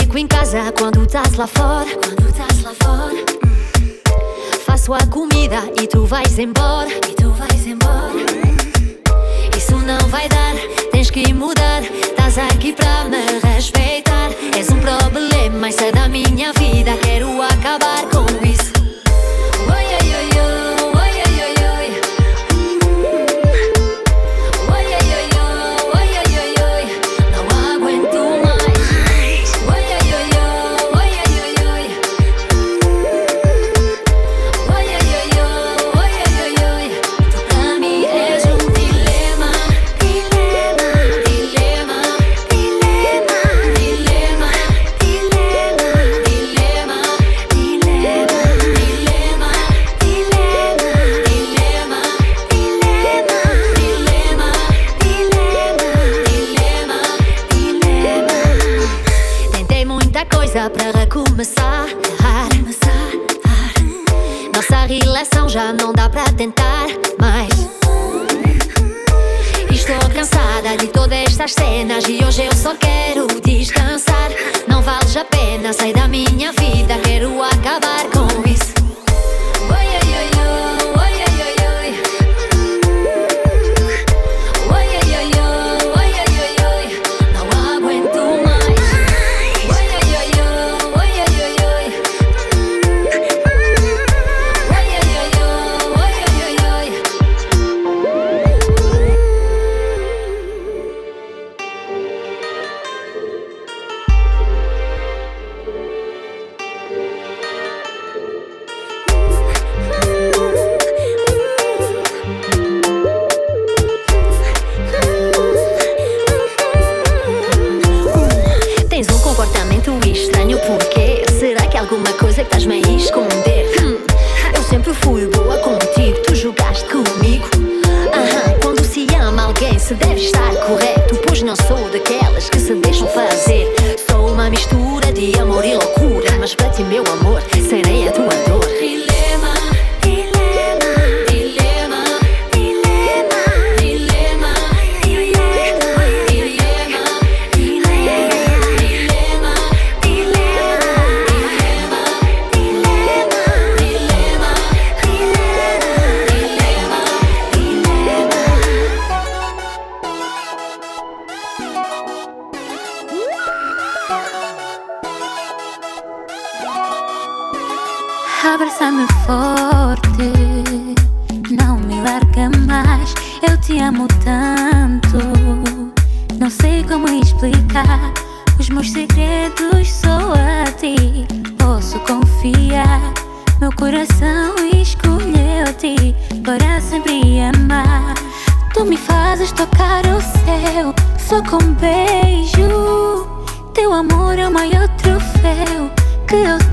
fico em casa quando estás lá fora. Quando estás lá fora. Faço a comida e tu vais embora. E tu vais embora. Isso não vai dar, tens que mudar. Estás aqui pra me respeitar. És um problema, isso é da minha vida. Quero acabar com isso. Quero descansar. Não vale a pena sair da minha coração escolheu-te para sempre amar. Tu me fazes tocar o céu só com um beijo. Teu amor é o maior troféu que eu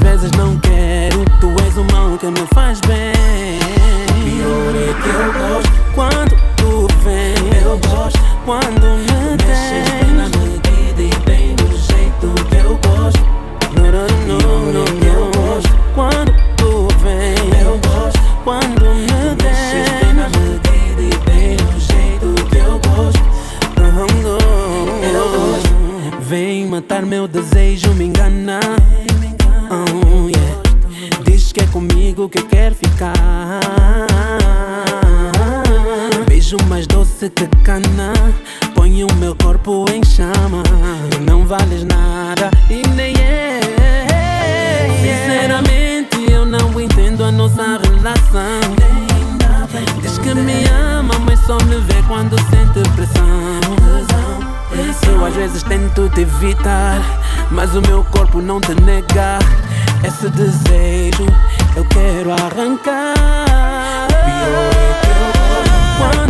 vezes não quero. Tu és o mal que me faz bem. Pior é que eu gosto quando tu vem. Eu gosto quando me se te cana Põe o meu corpo em chama Não vales nada e nem é, é, é Sinceramente eu não entendo a nossa relação Diz que me ama mas só me vê quando sente pressão eu às vezes tento te evitar, mas o meu corpo não te nega. Esse desejo eu quero arrancar. Pior é que eu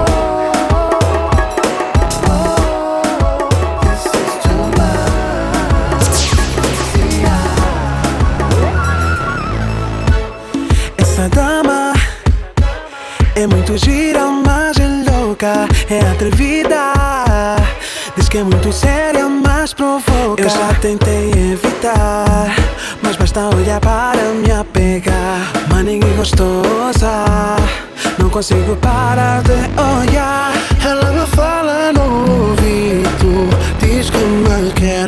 Diz que é muito séria, mas provoca. Eu já tentei evitar, mas basta olhar para me apegar. Maninha gostosa, não consigo parar de olhar. Ela me fala no ouvido, diz que me quer.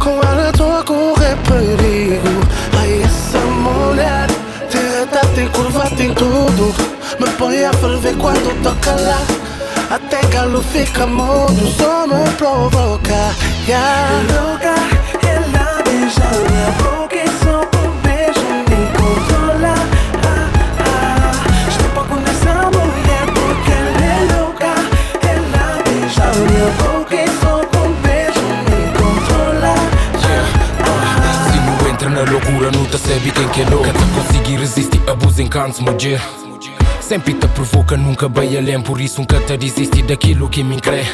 Com ela estou a correr perigo. Ai, essa mulher, te tem curva, tem tudo. Me põe a ferver quando toca lá. Até galo fica mudo, só me provoca yeah. Louca, ela beija minha boca e só um beijo me controla ah, ah. Estou pouco nessa mulher porque ela é louca Ela beija minha boca e só um beijo me controla ah, Se não entra na loucura, não te sabe quem que é louca Não conseguir resistir, abuso em cantos, mulher Sempre te provoca, nunca bem além Por isso nunca te desiste daquilo que me crê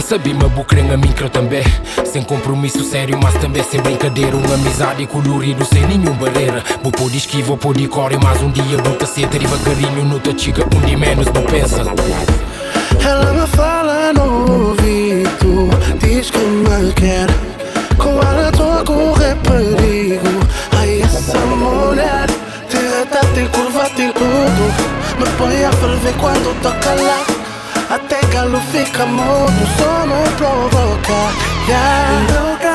Sabi me bucrem a mim que eu também. Sem compromisso sério, mas também sem brincadeira. Uma amizade colorido sem nenhum barreira. Vou de esquiva, vou de core Mas um dia vou te ser devagarinho No te chica, um dia menos vou pensa. Ela me fala no ouvido Diz que me quer. Com ela estou a correr perigo tudo me põe a ferver quando toca lá Até galo fica mudo, só me provoca yeah. Louca,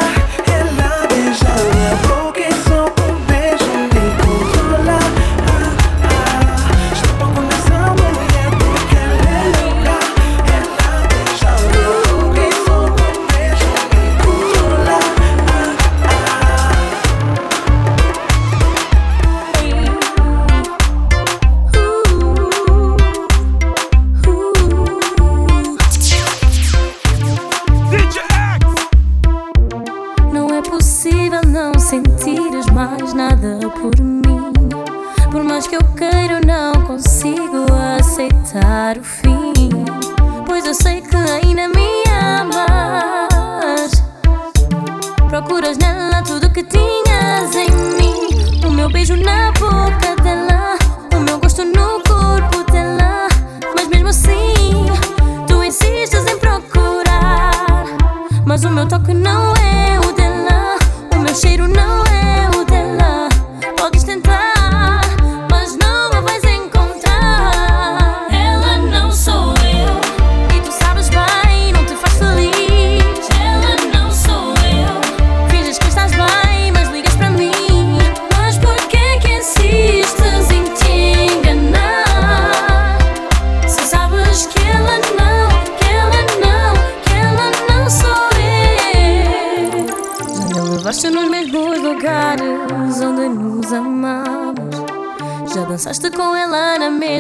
ela beija minha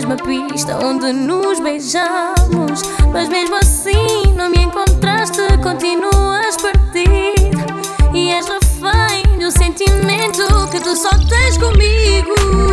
mesma pista onde nos beijamos. Mas mesmo assim não me encontraste, continuas perdido. E és refém do sentimento que tu só tens comigo.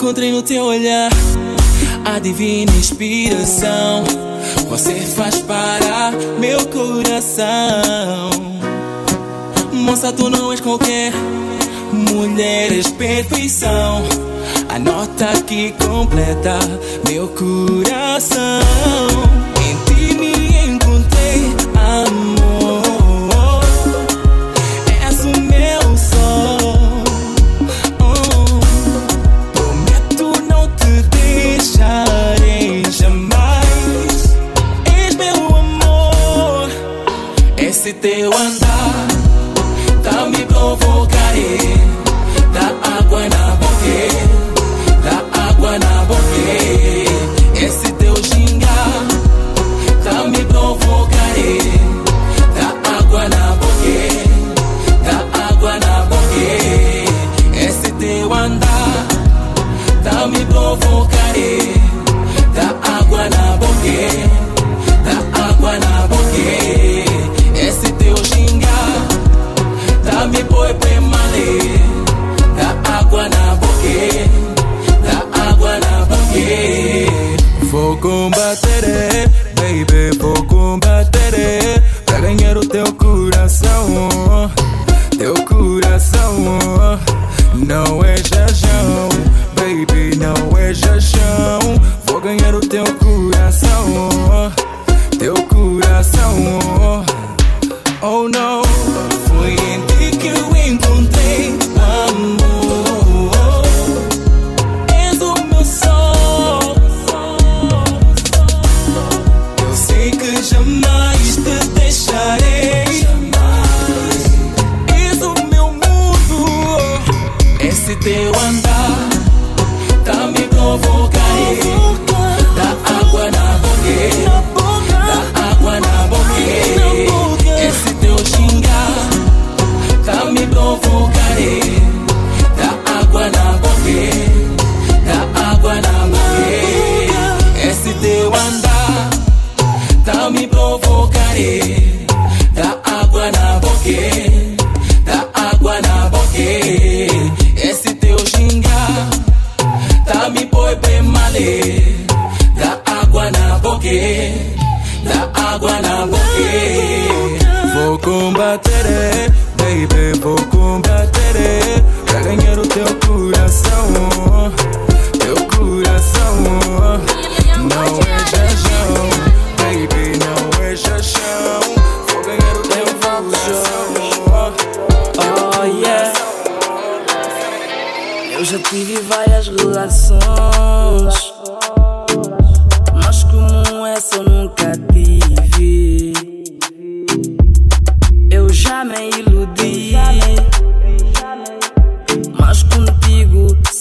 Encontrei no teu olhar a divina inspiração. Você faz parar meu coração. Moça, tu não és qualquer mulher, és perfeição. A nota que completa meu coração. te aguanta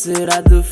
será diferente.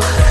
know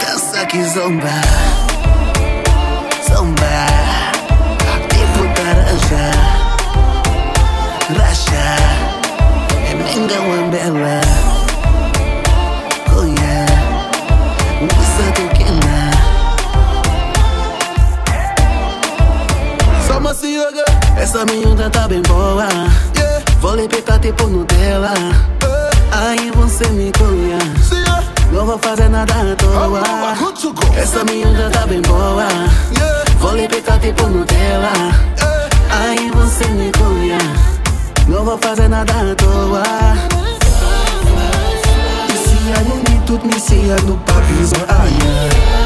Dança aqui zomba, zomba, tipo taranja, racha, é menga wambela, yeah, usa tequila. Só uma cioga, essa miúda tá bem boa. Yeah. Vou lhe pitar tipo Nutella. Aí você me conhece. Não vou fazer nada à toa. Essa miúda tá bem boa. Vou lhe tipo Nutella. Aí você me conhece. Não vou fazer nada à toa. No mito, inicia no papis, aia.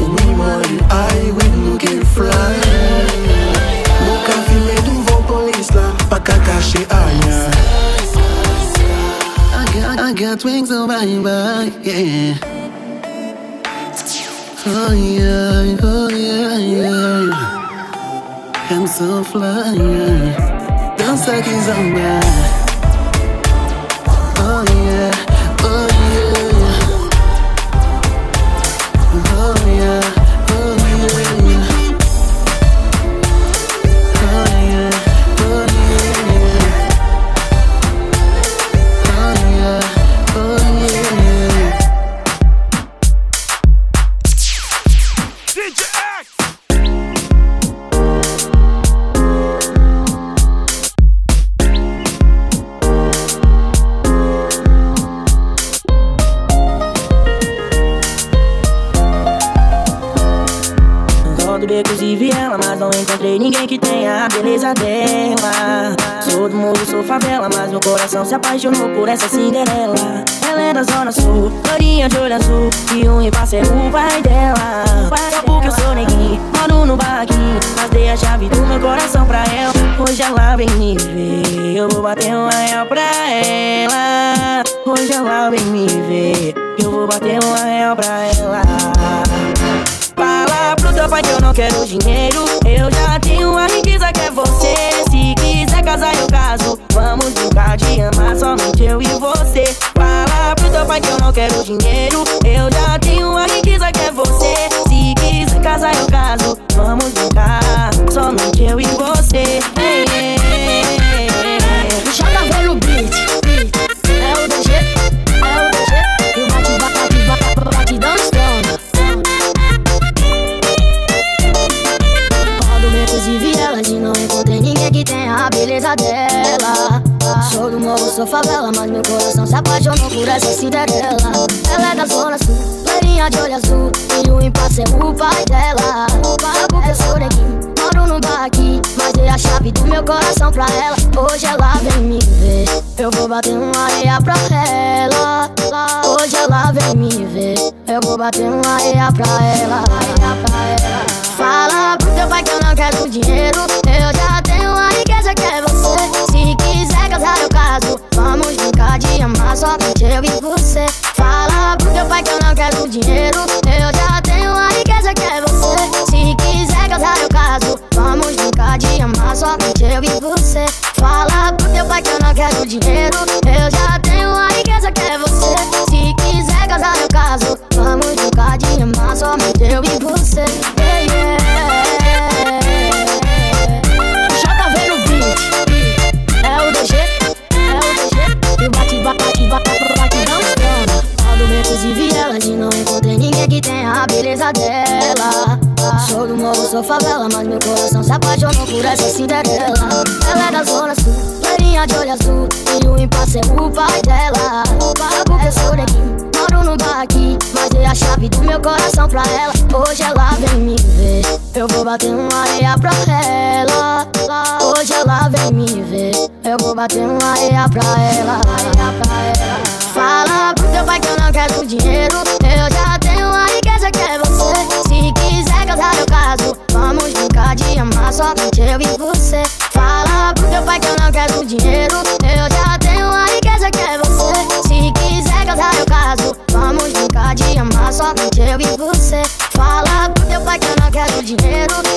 We money, I will look and fly. Nunca vi medo, vou por isla, pra Kakashi, aia. I got, wings, oh bye bye, yeah. Oh yeah, oh yeah, yeah. I'm so fly, yeah. Dança aqui, zamba. Oh yeah, encontrei ninguém que tenha a beleza dela. Sou do morro, sou favela, mas meu coração se apaixonou por essa Cinderela. Ela é da zona sul, florinha de olho azul, e um impasse é o pai dela. Só porque eu sou neguinho, moro no barraquinho, mas dei a chave do meu coração pra ela. Hoje ela vem me ver, eu vou bater um real pra ela. Hoje ela vem me ver, eu vou bater um real pra ela. Fala pro teu pai que eu não quero dinheiro. Eu já tenho a riqueza que é você. Se quiser casar eu caso. Vamos brincar de amar somente eu e você. Fala pro teu pai que eu não quero dinheiro. Eu já tenho a riqueza que é você. Se quiser casar eu caso. Vamos brincar somente eu e você. Ei. Joga no beat. Tenha a beleza dela. Sou do morro, sou favela, mas meu coração se apaixonou por essa Cinderela. Ela é da zona sul, loirinha de olho azul e o impasse é o pai dela. Só porque eu sou neguinho, moro num bar aqui, mas dei a chave do meu coração pra ela. Hoje ela vem me ver, eu vou bater uma areia pra ela. Hoje ela vem me ver, eu vou bater uma areia pra ela. Fala pro teu pai que eu não quero dinheiro, eu já tenho a riqueza que é quiser casar eu caso, vamos brincar de amar somente eu e você. Fala pro teu pai que eu não quero dinheiro, eu já tenho a riqueza que é você. Se quiser casar eu caso, vamos brincar de amar somente eu e você. Fala pro teu pai que eu não quero dinheiro, eu já tenho a riqueza que é você. Se quiser casar eu caso, vamos brincar de amar somente eu pesadela. Sou do morro, sou favela Mas meu coração se apaixonou por essa cinderela. Ela é da zona sul, loirinha de olho azul E o impasse é o pai dela. Porque eu sou daqui, moro no bar aqui Mas dei a chave do meu coração pra ela. Hoje ela vem me ver Eu vou bater uma areia pra ela. Hoje ela vem me ver Eu vou bater uma areia pra ela. Fala pro teu pai que eu não quero dinheiro Eu já tenho areia que é você. Se quiser casar, eu caso. Vamos brincar de amar só eu e você. Fala pro teu pai que eu não quero dinheiro. Eu já tenho a riqueza que é você. Se quiser casar, eu caso. Vamos brincar de amar só eu e você. Fala pro teu pai que eu não quero dinheiro.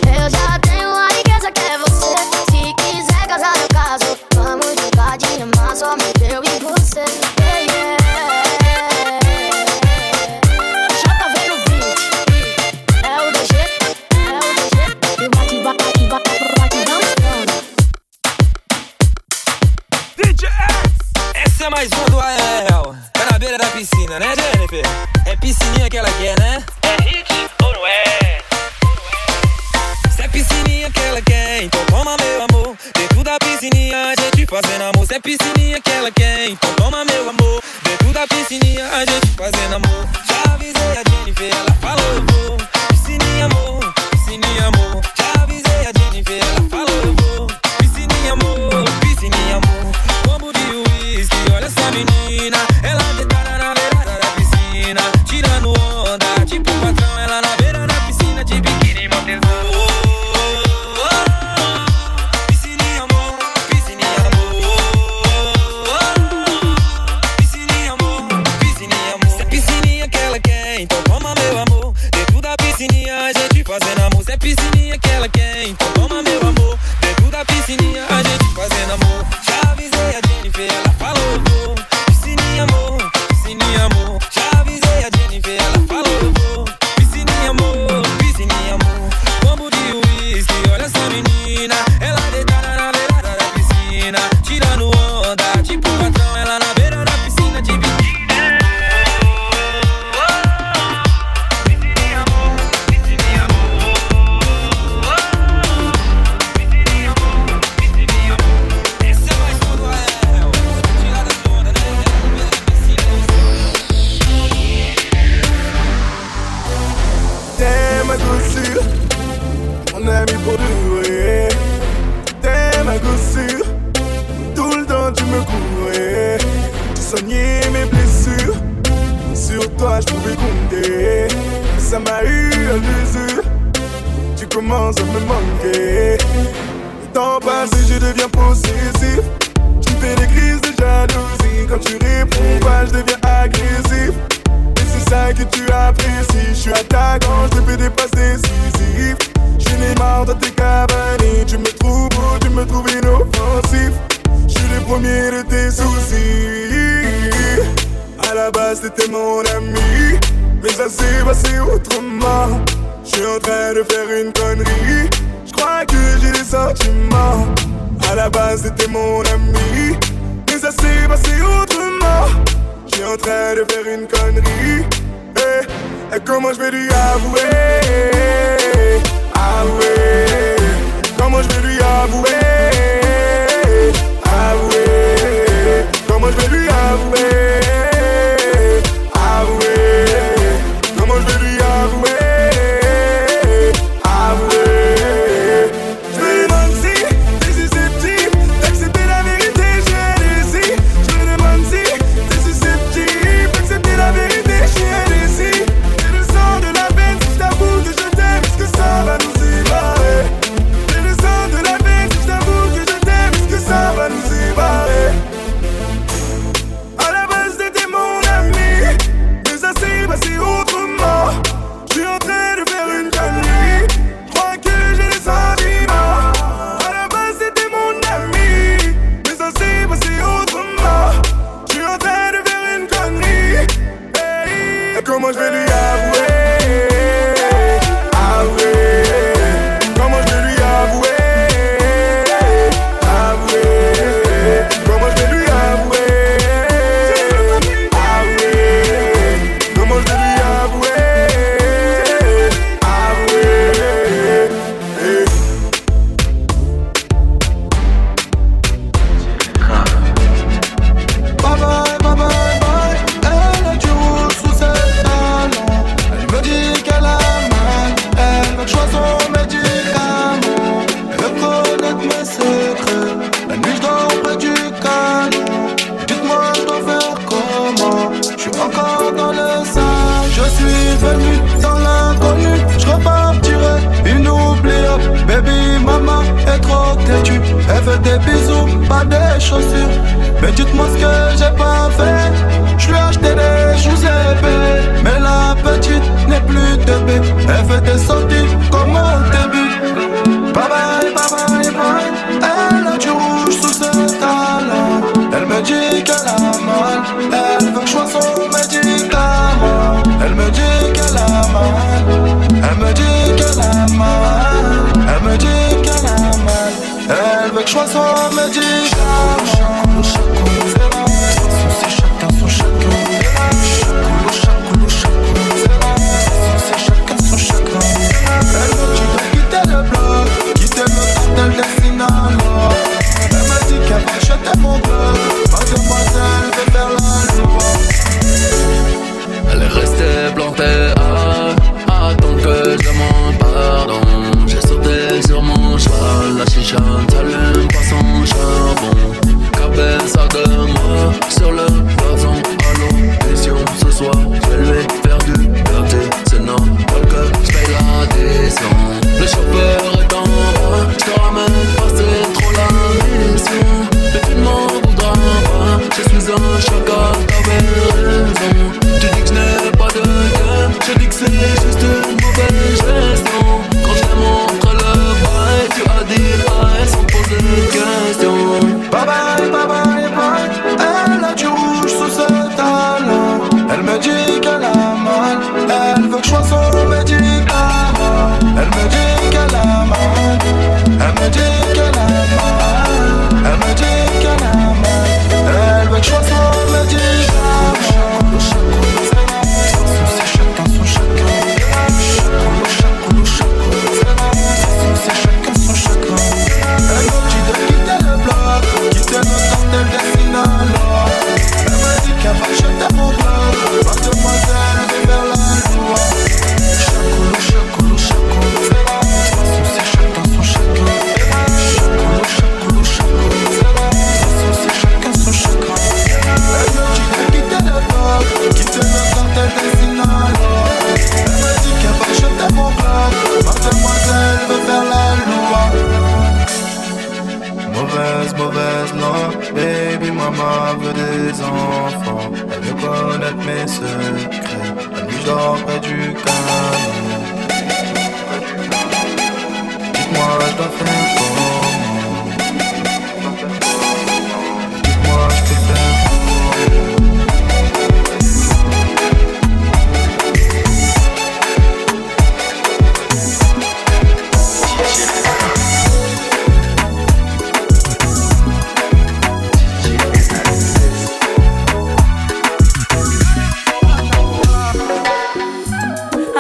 Chaussures. Mais dites-moi ce que j'ai pas fait.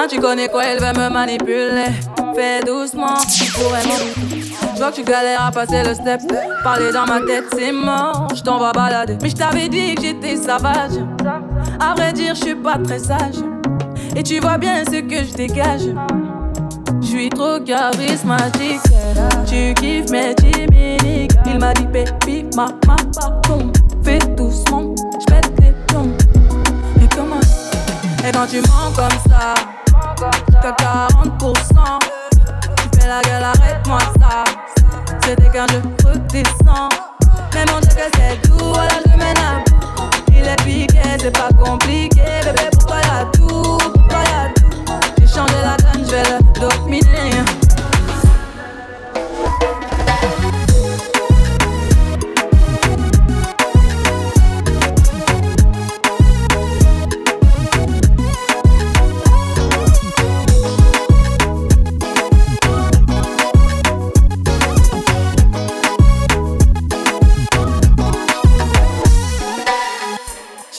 Tu connais quoi, elle veut me manipuler. Fais doucement, tu pourrais m'en Je que tu galères à passer le step. Parler dans ma tête, c'est mort. Je t'en balader. Mais je t'avais dit que j'étais sauvage. À vrai dire, je suis pas très sage. Et tu vois bien ce que je dégage. Je suis trop charismatique. Tu kiffes mes chimiques. Il m'a dit, baby, ma, ma, pardon. Fais doucement, je pète les plombs. Et comment? Et quand tu mens comme ça, t'as 40%. Tu fais la gueule, arrête-moi ça. C'était qu'un jeu redescend. Mais mon Dieu que c'est doux, voilà je mène. Il est piqué, c'est pas compliqué. Bébé, pourquoi y'a tout? Pourquoi y'a tout? J'ai changé la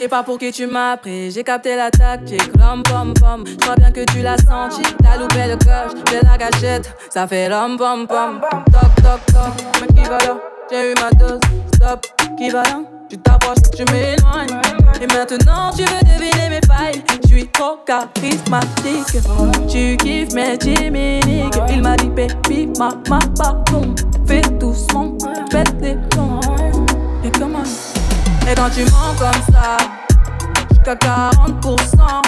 sais pas pour qui tu m'as pris, j'ai capté la tactique, l'homme pom pom. Je crois bien que tu l'as senti, t'as loupé le coche de la gâchette, ça fait l'homme pom pom. Toc toc toc, mais qui va là? J'ai eu ma dose, stop, qui va là? Tu t'approches, tu m'éloignes. Et maintenant tu veux deviner mes failles, je suis trop charismatique. Tu kiffes mes chimiques, il m'a dit baby, ma ma pardon. Fais doucement, Quand tu mens comme ça, jusqu'à 40%,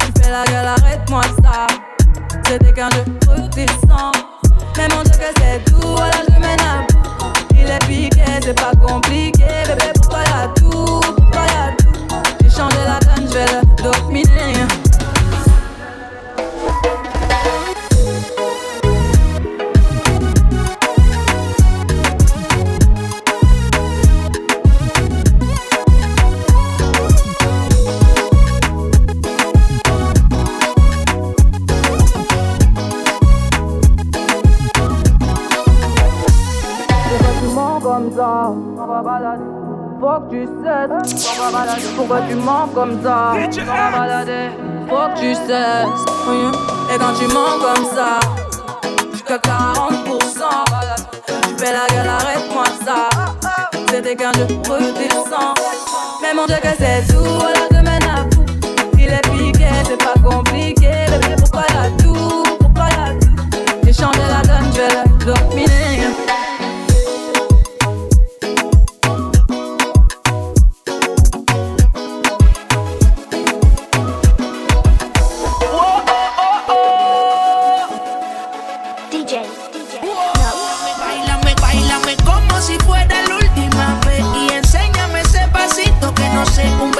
tu fais la gueule, arrête-moi ça. C'était qu'un jeu redescends. Mais mon Dieu, que c'est tout, voilà, je mène à bout. Il est piqué, c'est pas compliqué. Bébé, pourquoi y'a tout, pourquoi y'a tout? J'ai changé la donne, je vais le dominer. Faut que tu cesses. Pourquoi tu mens comme ça? On va balader. Faut que tu cesses. Et quand tu mens comme ça, jusqu'à 40%. Tu fais la gueule, arrête-moi ça. C'était qu'un jeu redescend. Mais mon Dieu, que c'est tout. Voilà, demain. Il est piqué, c'est pas compliqué. Bébé, pourquoi la tout Pourquoi la tout J'ai changé la donne, je vais dominer. no sé, un